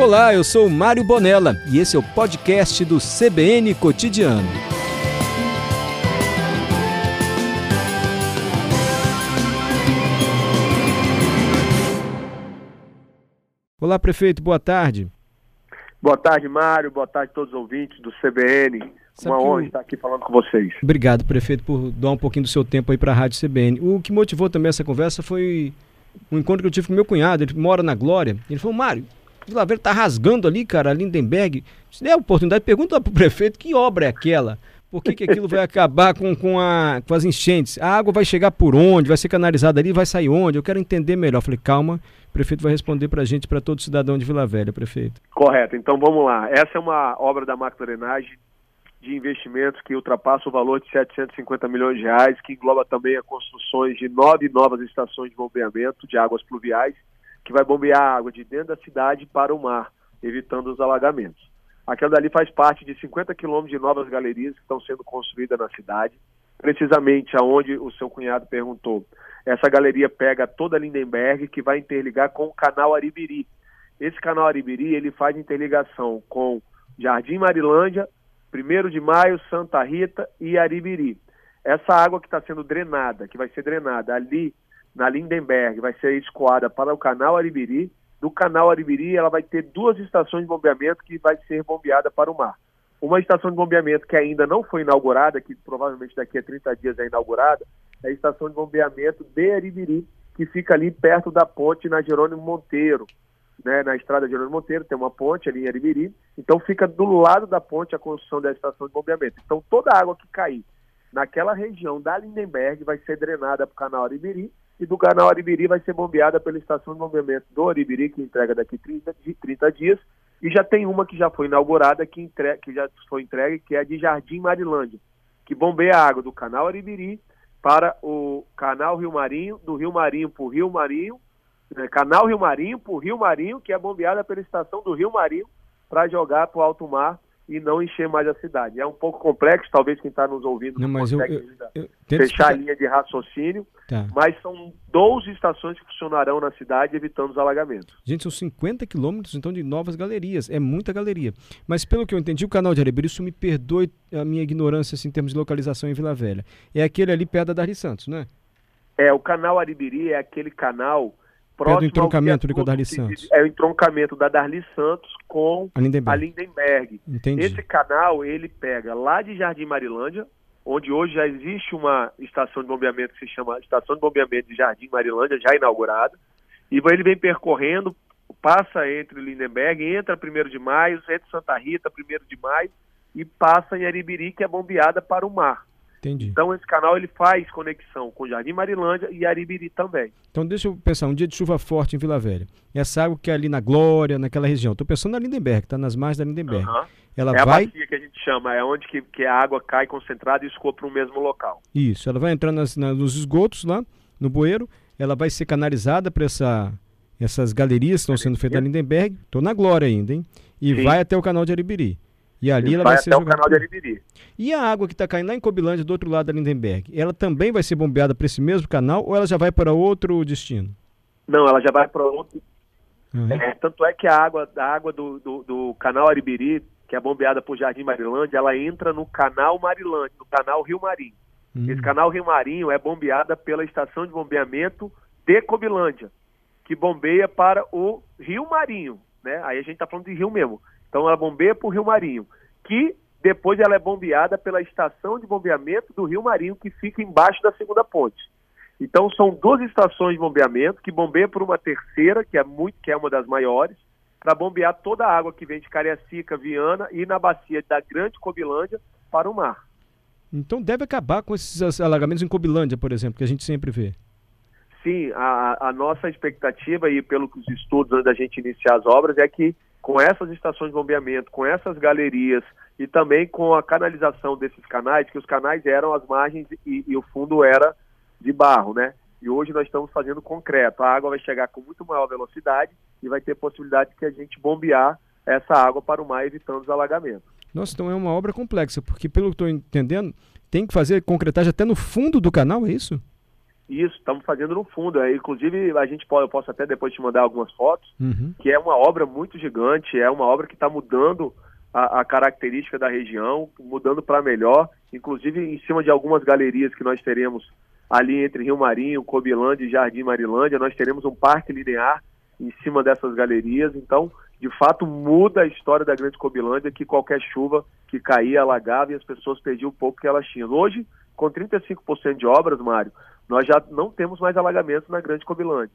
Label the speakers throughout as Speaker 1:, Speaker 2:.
Speaker 1: Olá, eu sou Mário Bonella e esse é o podcast do CBN Cotidiano. Olá, prefeito, boa tarde.
Speaker 2: Boa tarde, Mário. Boa tarde a todos os ouvintes do CBN. Sabe Uma honra estar aqui falando com vocês.
Speaker 1: Obrigado, prefeito, por dar um pouquinho do seu tempo aí para a Rádio CBN. O que motivou também essa conversa foi um encontro que eu tive com meu cunhado, ele mora na Glória. Ele falou, Mário, Vila Velha tá rasgando ali, cara, Lindenberg. Se der a oportunidade, pergunta pro prefeito que obra é aquela. Por que, que aquilo vai acabar com, com, a, com as enchentes? A água vai chegar por onde? Vai ser canalizada ali? Vai sair onde? Eu quero entender melhor. Falei, calma, o prefeito vai responder para a gente, para todo cidadão de Vila Velha, prefeito.
Speaker 2: Correto. Então vamos lá. Essa é uma obra da macrodrenagem de investimentos que ultrapassa o valor de 750 milhões de reais, que engloba também a construções de nove novas estações de bombeamento de águas pluviais que vai bombear água de dentro da cidade para o mar, evitando os alagamentos. Aquela dali faz parte de 50 quilômetros de novas galerias que estão sendo construídas na cidade, precisamente aonde o seu cunhado perguntou. Essa galeria pega toda Lindenberg, que vai interligar com o canal Aribiri. Esse canal Aribiri, ele faz interligação com Jardim Marilândia, 1 de Maio, Santa Rita e Aribiri. Essa água que está sendo drenada, que vai ser drenada ali na Lindenberg, vai ser escoada para o canal Aribiri. Do canal Aribiri, ela vai ter duas estações de bombeamento que vai ser bombeada para o mar. Uma estação de bombeamento que ainda não foi inaugurada, que provavelmente daqui a 30 dias é inaugurada, é a estação de bombeamento de Aribiri, que fica ali perto da ponte na Jerônimo Monteiro. Né, na estrada Jerônimo Monteiro, tem uma ponte ali em Aribiri, então fica do lado da ponte a construção da estação de bombeamento. Então toda a água que cair naquela região da Lindenberg vai ser drenada para o canal Aribiri e do canal Aribiri vai ser bombeada pela estação de bombeamento do Aribiri, que entrega daqui 30, 30 dias, e já tem uma que já foi inaugurada, que, entre, que já foi entregue, que é a de Jardim Marilândia, que bombeia a água do canal Aribiri para o canal Rio Marinho, do Rio Marinho para o Rio Marinho, né, canal Rio Marinho para o Rio Marinho, que é bombeada pela estação do Rio Marinho para jogar para o alto mar e não encher mais a cidade. É um pouco complexo, talvez quem está nos ouvindo não, não consegue eu, eu, eu fechar a linha de raciocínio, tá. mas são 12 estações que funcionarão na cidade, evitando os alagamentos.
Speaker 1: Gente, são 50 quilômetros, então, de novas galerias. É muita galeria. Mas, pelo que eu entendi, o canal de Arebeira, isso me perdoe a minha ignorância assim, em termos de localização em Vila Velha. É aquele ali perto da Darli Santos, né?
Speaker 2: É, o canal Aribiri é aquele canal
Speaker 1: próximo é do entroncamento do Darli Santos.
Speaker 2: É o entroncamento da Darli Santos com a Lindenberg. a Lindenberg.
Speaker 1: Entendi.
Speaker 2: Esse canal, ele pega lá de Jardim Marilândia, onde hoje já existe uma estação de bombeamento que se chama Estação de Bombeamento de Jardim Marilândia, já inaugurada, e ele vem percorrendo, passa entre Lindenberg, entra 1 de maio, entra Santa Rita, 1 de maio, e passa em Aribiri, que é bombeada para o mar.
Speaker 1: Entendi.
Speaker 2: Então esse canal ele faz conexão com Jardim Marilândia e Aribiri também.
Speaker 1: Então deixa eu pensar, um dia de chuva forte em Vila Velha. Essa água que é ali na Glória, naquela região. Estou pensando na Lindenberg, está nas margens da Lindenberg. Uhum.
Speaker 2: Ela é vai... a bacia que a gente chama, é onde que, que a água cai concentrada e escoa para o mesmo local.
Speaker 1: Isso, ela vai entrar nas, na, nos esgotos lá, no bueiro, ela vai ser canalizada para essa, essas galerias que estão sendo feitas na Lindenberg. Estou na Glória ainda, hein? E Sim. vai até o canal de Aribiri. E ali ela vai, vai ser
Speaker 2: até o canal de Aribiri.
Speaker 1: E a água que está caindo lá em Cobilândia, do outro lado da Lindenberg, ela também vai ser bombeada para esse mesmo canal ou ela já vai para outro destino?
Speaker 2: Não, ela já vai para outro. Uhum. É, tanto é que a água, a água do, do, do, canal Aribiri, que é bombeada por Jardim Marilândia, ela entra no canal Marilândia, no canal Rio Marinho. Uhum. Esse canal Rio Marinho é bombeada pela estação de bombeamento de Cobilândia, que bombeia para o Rio Marinho. Né? Aí a gente está falando de rio mesmo. Então ela bombeia para o Rio Marinho, que depois ela é bombeada pela estação de bombeamento do Rio Marinho, que fica embaixo da segunda ponte. Então são duas estações de bombeamento que bombeiam por uma terceira, que é muito, que é uma das maiores, para bombear toda a água que vem de Cariacica, Viana e na bacia da Grande Cobilândia para o mar.
Speaker 1: Então deve acabar com esses alagamentos em Cobilândia, por exemplo, que a gente sempre vê.
Speaker 2: Sim, a, a nossa expectativa e pelo que os estudos antes da gente iniciar as obras é que com essas estações de bombeamento, com essas galerias e também com a canalização desses canais, que os canais eram as margens e, e o fundo era de barro, né? E hoje nós estamos fazendo concreto. A água vai chegar com muito maior velocidade e vai ter possibilidade de a gente bombear essa água para o mar, evitando os alagamentos.
Speaker 1: Nossa, então é uma obra complexa, porque pelo que estou entendendo, tem que fazer concretagem até no fundo do canal, é isso?
Speaker 2: Isso, estamos fazendo no fundo. É, inclusive, a gente pode, eu posso até depois te mandar algumas fotos, uhum. que é uma obra muito gigante, é uma obra que está mudando a, a, característica da região, mudando para melhor, inclusive em cima de algumas galerias que nós teremos ali entre Rio Marinho, Cobilândia e Jardim Marilândia, nós teremos um parque linear em cima dessas galerias, então, de fato, muda a história da Grande Cobilândia, que qualquer chuva que caía, alagava e as pessoas perdiam o pouco que elas tinham. Hoje, com 35% de obras, Mário, nós já não temos mais alagamentos na Grande Cobilândia.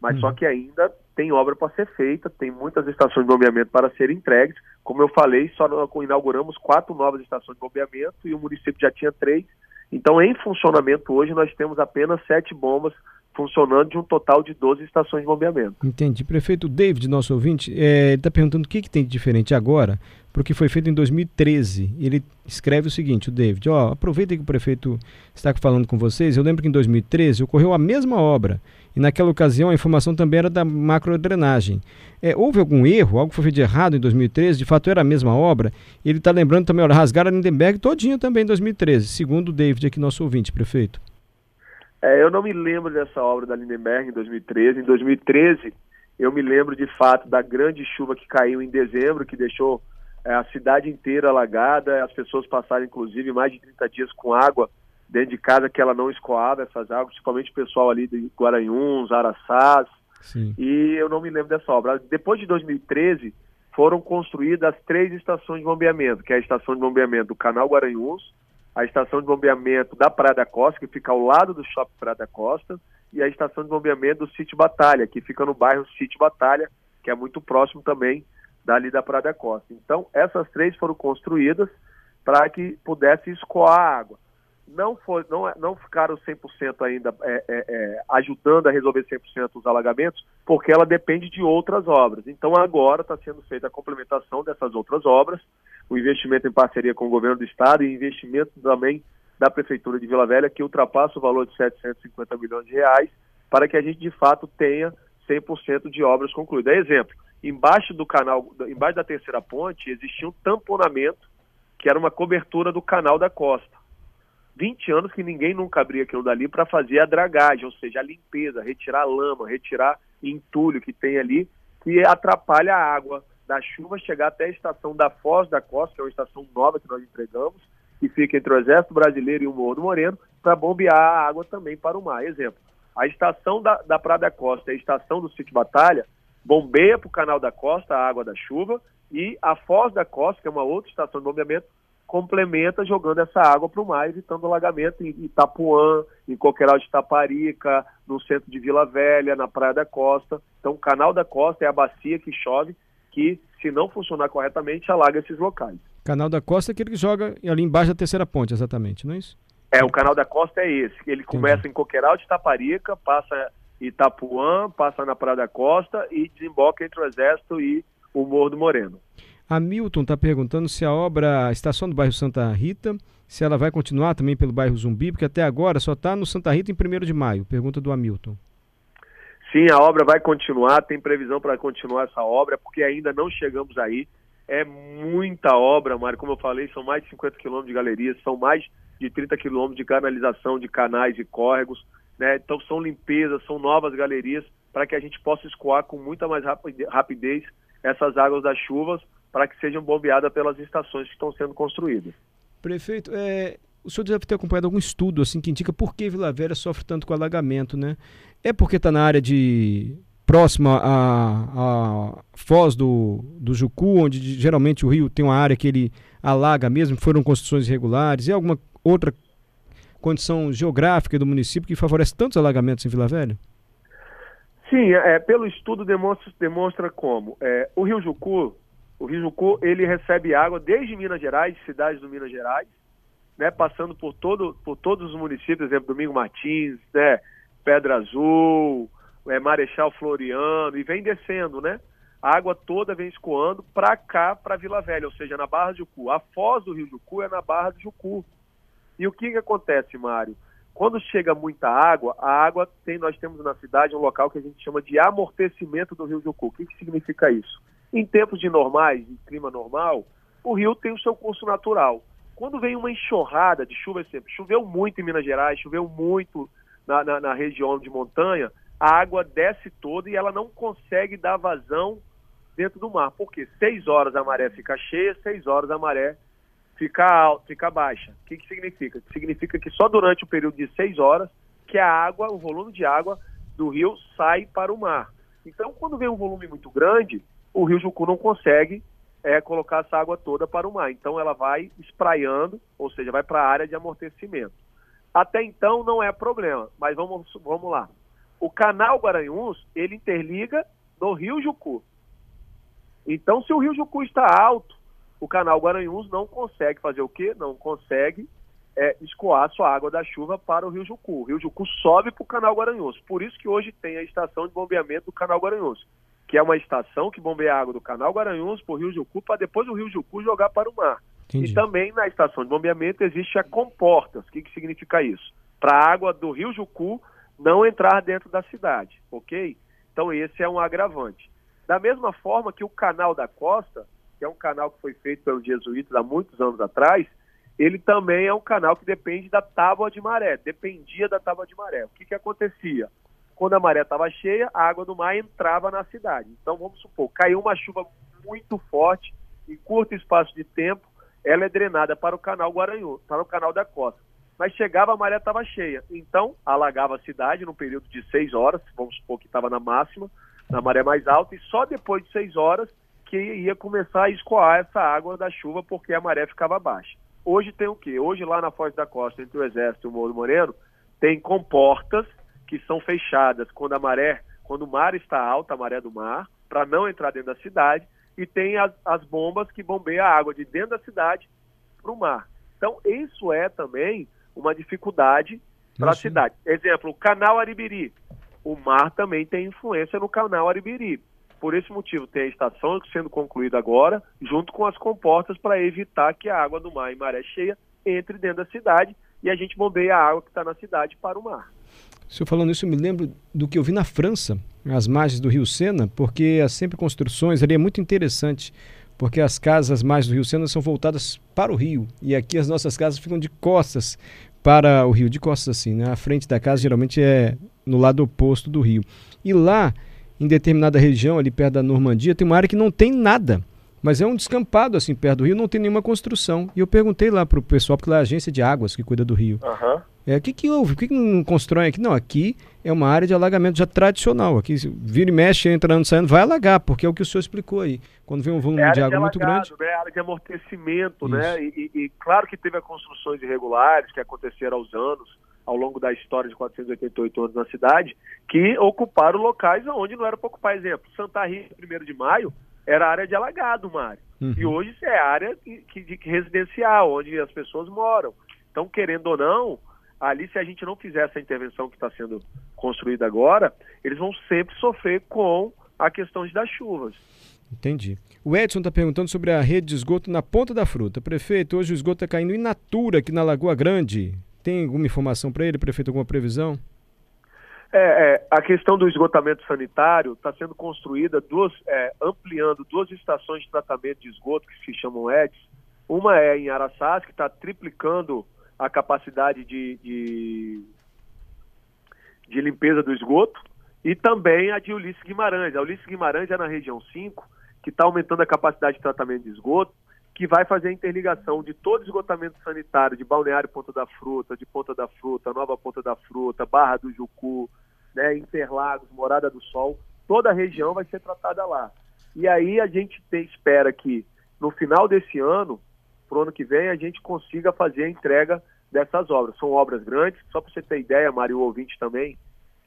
Speaker 2: Mas uhum. só que ainda tem obra para ser feita, tem muitas estações de bombeamento para serem entregues. Como eu falei, só inauguramos quatro novas estações de bombeamento e o município já tinha três. Então, em funcionamento hoje, nós temos apenas sete bombas funcionando de um total de 12 estações de bombeamento.
Speaker 1: Entendi. Prefeito David, nosso ouvinte, é, está perguntando o que, que tem de diferente agora para o que foi feito em 2013. Ele escreve o seguinte, o David, ó, aproveita que o prefeito está falando com vocês, eu lembro que em 2013 ocorreu a mesma obra e naquela ocasião a informação também era da macrodrenagem. É, houve algum erro, algo foi feito de errado em 2013, de fato era a mesma obra, ele está lembrando também, olha, rasgaram a Lindenberg todinha também em 2013, segundo o David aqui, nosso ouvinte, prefeito.
Speaker 2: É, eu não me lembro dessa obra da Lindenberg em 2013. Em 2013, eu me lembro de fato da grande chuva que caiu em dezembro, que deixou é, a cidade inteira alagada, as pessoas passaram inclusive mais de 30 dias com água dentro de casa que ela não escoava essas águas, principalmente o pessoal ali de Guaranhuns, Araçás. Sim. E eu não me lembro dessa obra. Depois de 2013, foram construídas as três estações de bombeamento, que é a estação de bombeamento do Canal Guaranhuns, a estação de bombeamento da Praia da Costa, que fica ao lado do Shopping Praia da Costa, e a estação de bombeamento do Sítio Batalha, que fica no bairro Sítio Batalha, que é muito próximo também dali da Praia da Costa. Então, essas três foram construídas para que pudesse escoar a água. Não, foi, não, não ficaram 100% ainda é, é, é, ajudando a resolver 100% os alagamentos, porque ela depende de outras obras. Então, agora está sendo feita a complementação dessas outras obras, o investimento em parceria com o governo do estado e investimento também da prefeitura de Vila Velha que ultrapassa o valor de 750 milhões de reais para que a gente de fato tenha 100% de obras concluídas. Exemplo, embaixo do canal, embaixo da terceira ponte existia um tamponamento que era uma cobertura do canal da costa. 20 anos que ninguém nunca abria aquilo dali para fazer a dragagem, ou seja, a limpeza, retirar a lama, retirar entulho que tem ali, que atrapalha a água da chuva chegar até a estação da Foz da Costa, que é uma estação nova que nós entregamos, que fica entre o Exército Brasileiro e o Morro do Moreno, para bombear a água também para o mar. Exemplo, a estação da, da Praia da Costa e a estação do Sítio Batalha bombeia para o Canal da Costa a água da chuva e a Foz da Costa, que é uma outra estação de bombeamento, complementa jogando essa água para o mar, evitando alagamento em Itapuã, em Coqueiral de Taparica, no centro de Vila Velha, na Praia da Costa. Então, o Canal da Costa é a bacia que chove que, se não funcionar corretamente, alaga esses locais.
Speaker 1: Canal da Costa é aquele que joga ali embaixo da terceira ponte, exatamente, não é isso?
Speaker 2: É, o Canal da Costa é esse. Ele Entendi. começa em Coqueiral de Taparica, passa Itapuã, passa na Praia da Costa e desemboca entre o Exército e o Morro do Moreno.
Speaker 1: Hamilton está perguntando se a obra está só no bairro Santa Rita, se ela vai continuar também pelo bairro Zumbi, porque até agora só está no Santa Rita em 1 de maio. Pergunta do Hamilton.
Speaker 2: Sim, a obra vai continuar, tem previsão para continuar essa obra, porque ainda não chegamos aí. É muita obra, Mário, como eu falei, são mais de 50 quilômetros de galerias, são mais de 30 quilômetros de canalização, de canais e córregos, né? Então são limpezas, são novas galerias, para que a gente possa escoar com muita mais rapidez essas águas das chuvas, para que sejam bombeadas pelas estações que estão sendo construídas.
Speaker 1: Prefeito, é, o senhor deve ter acompanhado algum estudo assim que indica por que Vila Velha sofre tanto com alagamento, né? É porque está na área de próxima à, foz do, do Jucu, onde geralmente o rio tem uma área que ele alaga mesmo, foram construções irregulares, e alguma outra condição geográfica do município que favorece tantos alagamentos em Vila Velha?
Speaker 2: Sim, é, pelo estudo demonstra, demonstra como. É, o Rio Jucu, o Rio Jucu, ele recebe água desde Minas Gerais, cidades do Minas Gerais, né, passando por, todo, por todos os municípios, exemplo, Domingo Martins, né, Pedra Azul, é, Marechal Floriano, e vem descendo, né? A água toda vem escoando para cá, para Vila Velha, ou seja, na Barra de Jucu. A foz do Rio Jucu é na Barra de Jucu. E o que, que acontece, Mário? Quando chega muita água, a água tem, nós temos na cidade um local que a gente chama de amortecimento do Rio Jucu. O que, que significa isso? Em tempos de normais, em clima normal, o rio tem o seu curso natural. Quando vem uma enxurrada de chuva, sempre choveu muito em Minas Gerais, choveu muito na, na, na região de montanha, a água desce toda e ela não consegue dar vazão dentro do mar. Porque seis horas a maré fica cheia, seis horas a maré fica, alta, fica baixa. O que, que significa? Significa que só durante o período de seis horas que a água, o volume de água do rio sai para o mar. Então, quando vem um volume muito grande, o rio Jucu não consegue é, colocar essa água toda para o mar. Então, ela vai espraiando, ou seja, vai para a área de amortecimento. Até então, não é problema, mas vamos, vamos lá. O canal Guaranhuns, ele interliga no rio Jucu. Então, se o rio Jucu está alto, o canal Guaranhuns não consegue fazer o quê? Não consegue é, escoar sua água da chuva para o Rio Jucu. O Rio Jucu sobe para o canal Guaranhuns. Por isso que hoje tem a estação de bombeamento do canal Guaranhuns, que é uma estação que bombeia água do canal Guaranhuns para o Rio Jucu, para depois o Rio Jucu jogar para o mar. Entendi. E também na estação de bombeamento existe a comportas. O que, que significa isso? Para a água do Rio Jucu não entrar dentro da cidade, ok? Então esse é um agravante. Da mesma forma que o canal da costa, que é um canal que foi feito pelos jesuítas há muitos anos atrás, ele também é um canal que depende da tábua de maré, dependia da tábua de maré. O que, que acontecia? Quando a maré estava cheia, a água do mar entrava na cidade. Então, vamos supor, caiu uma chuva muito forte, em curto espaço de tempo, ela é drenada para o canal Guaranhu, para o canal da costa. Mas chegava, a maré estava cheia. Então, alagava a cidade no período de seis horas, vamos supor que estava na máxima, na maré mais alta, e só depois de seis horas que ia começar a escoar essa água da chuva, porque a maré ficava baixa. Hoje tem o quê? Hoje lá na Foz da Costa, entre o Exército e o Morro Moreno, tem comportas que são fechadas quando a maré, quando o mar está alto, a maré do mar, para não entrar dentro da cidade, e tem as, as bombas que bombeiam a água de dentro da cidade para o mar. Então, isso é também uma dificuldade para a cidade. Exemplo, o canal Aribiri. O mar também tem influência no canal Aribiri. Por esse motivo, tem a estação sendo concluída agora, junto com as comportas, para evitar que a água do mar em maré cheia entre dentro da cidade e a gente bombeia a água que está na cidade para o mar.
Speaker 1: O senhor falando isso, eu me lembro do que eu vi na França, às margens do Rio Sena, porque há sempre construções ali, é muito interessante, porque as casas margens do Rio Sena são voltadas para o rio, e aqui as nossas casas ficam de costas para o rio, de costas assim, né? A frente da casa geralmente é no lado oposto do rio. E lá em determinada região, ali perto da Normandia, tem uma área que não tem nada. Mas é um descampado, assim, perto do rio, não tem nenhuma construção. E eu perguntei lá para o pessoal, porque lá é a agência de águas que cuida do rio.
Speaker 2: Uhum.
Speaker 1: É, o que, que houve? Por que, que não constrói aqui? Não, aqui é uma área de alagamento já tradicional. Aqui, vira e mexe, entrando, saindo, vai alagar, porque é o que o senhor explicou aí. Quando vem um volume é de água de muito grande.
Speaker 2: Né? É área de amortecimento, né? Isso. né? E, e, e claro que teve construções irregulares que aconteceram aos anos ao longo da história de 488 anos na cidade, que ocuparam locais onde não era para ocupar. Exemplo, Santa Rita, 1 de maio, era área de alagado, Mário. Uhum. E hoje é área que, que, que, residencial, onde as pessoas moram. Então, querendo ou não, ali se a gente não fizer essa intervenção que está sendo construída agora, eles vão sempre sofrer com a questão das chuvas.
Speaker 1: Entendi. O Edson está perguntando sobre a rede de esgoto na Ponta da Fruta. Prefeito, hoje o esgoto está caindo in natura aqui na Lagoa Grande. Tem alguma informação para ele, prefeito, alguma previsão?
Speaker 2: É, é, a questão do esgotamento sanitário está sendo construída duas, é, ampliando duas estações de tratamento de esgoto que se chamam EDS. Uma é em Araçás, que está triplicando a capacidade de, de, de, limpeza do esgoto, e também a de Ulisses Guimarães. A Ulisses Guimarães é na região 5, que está aumentando a capacidade de tratamento de esgoto, que vai fazer a interligação de todo esgotamento sanitário de Balneário Ponta da Fruta, de Ponta da Fruta, Nova Ponta da Fruta, Barra do Jucu, né, Interlagos, Morada do Sol, toda a região vai ser tratada lá. E aí a gente tem, espera que no final desse ano, para o ano que vem, a gente consiga fazer a entrega dessas obras. São obras grandes, só para você ter ideia, Mário ouvinte também,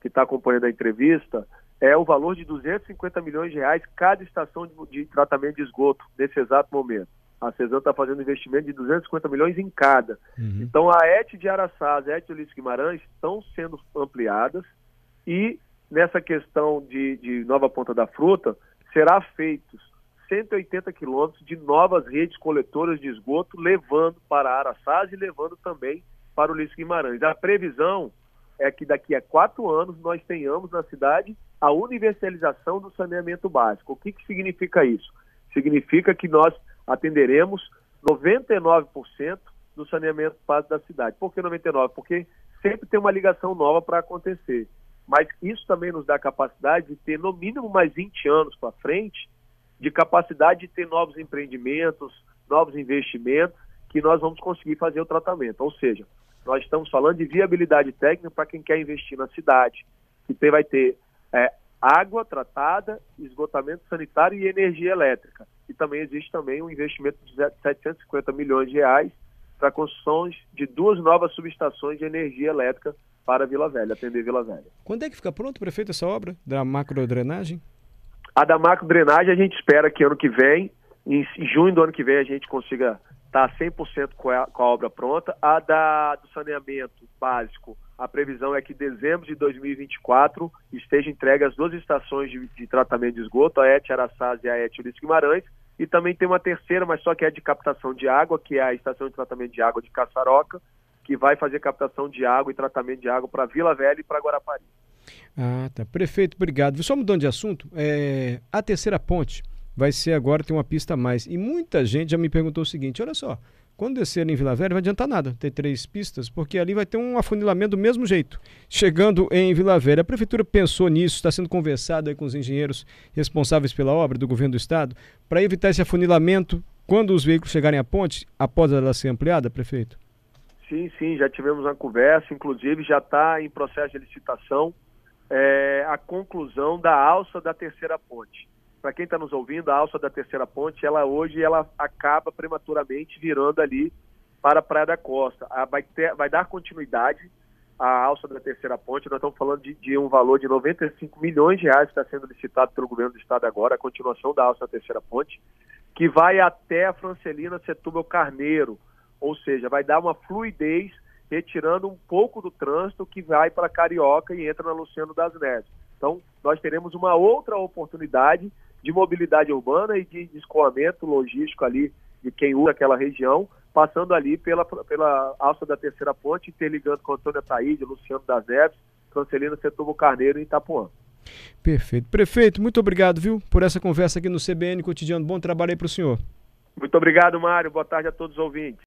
Speaker 2: que está acompanhando a entrevista, é o valor de 250 milhões de reais cada estação de, de tratamento de esgoto nesse exato momento. A CESAM está fazendo investimento de 250 milhões em cada. Uhum. Então, a ET de Araçás, a ET de Ulisses Guimarães estão sendo ampliadas e nessa questão de, de Nova Ponta da Fruta, será feitos 180 quilômetros de novas redes coletoras de esgoto, levando para Araçás e levando também para Ulisses Guimarães. A previsão é que daqui a quatro anos nós tenhamos na cidade a universalização do saneamento básico. O que, que significa isso? Significa que nós atenderemos 99% do saneamento básico da cidade. Por que 99%? Porque sempre tem uma ligação nova para acontecer. Mas isso também nos dá capacidade de ter no mínimo mais 20 anos para frente, de capacidade de ter novos empreendimentos, novos investimentos, que nós vamos conseguir fazer o tratamento. Ou seja, nós estamos falando de viabilidade técnica para quem quer investir na cidade, que vai ter é, água tratada, esgotamento sanitário e energia elétrica. E também existe também um investimento de 750 milhões de reais para construções de duas novas subestações de energia elétrica para Vila Velha, atender Vila Velha.
Speaker 1: Quando é que fica pronto, prefeito, essa obra da macrodrenagem?
Speaker 2: A da macrodrenagem a gente espera que ano que vem, em junho do ano que vem, a gente consiga estar 100% com a, com a obra pronta. A da, do saneamento básico, a previsão é que em dezembro de 2024 esteja entregue as duas estações de, de tratamento de esgoto, a ET Araçás e a ET Ulisses Guimarães, e também tem uma terceira, mas só que é de captação de água, que é a estação de tratamento de água de Caçaroca, que vai fazer captação de água e tratamento de água para Vila Velha e para Guarapari.
Speaker 1: Ah, tá. Prefeito, obrigado. Só mudando de assunto, é... a terceira ponte vai ser agora, tem uma pista a mais. E muita gente já me perguntou o seguinte: olha só, quando descer em Vila Velha, vai adiantar nada ter três pistas, porque ali vai ter um afunilamento do mesmo jeito. Chegando em Vila Velha, a prefeitura pensou nisso, está sendo conversado aí com os engenheiros responsáveis pela obra do governo do estado, para evitar esse afunilamento quando os veículos chegarem à ponte, após ela ser ampliada, prefeito?
Speaker 2: Sim, sim, já tivemos uma conversa, inclusive já está em processo de licitação é, a conclusão da alça da terceira ponte para quem está nos ouvindo, a alça da terceira ponte, ela hoje ela acaba prematuramente virando ali para a Praia da Costa. A, vai, ter, vai dar continuidade à alça da terceira ponte. Nós estamos falando de, de, um valor de 95 milhões de reais que está sendo licitado pelo governo do estado agora, a continuação da alça da terceira ponte, que vai até a Francelina Setúbal Carneiro, ou seja, vai dar uma fluidez retirando um pouco do trânsito que vai para Carioca e entra na Luciano das Neves. Então, nós teremos uma outra oportunidade de mobilidade urbana e de escoamento logístico ali de quem usa aquela região, passando ali pela, pela alça da terceira ponte, interligando com Antônio Ataíde, Luciano das Neves, Cancelina Setúbal Carneiro e Itapuã.
Speaker 1: Perfeito. Prefeito, muito obrigado, viu, por essa conversa aqui no CBN Cotidiano. Bom trabalho aí para o senhor.
Speaker 2: Muito obrigado, Mário. Boa tarde a todos os ouvintes.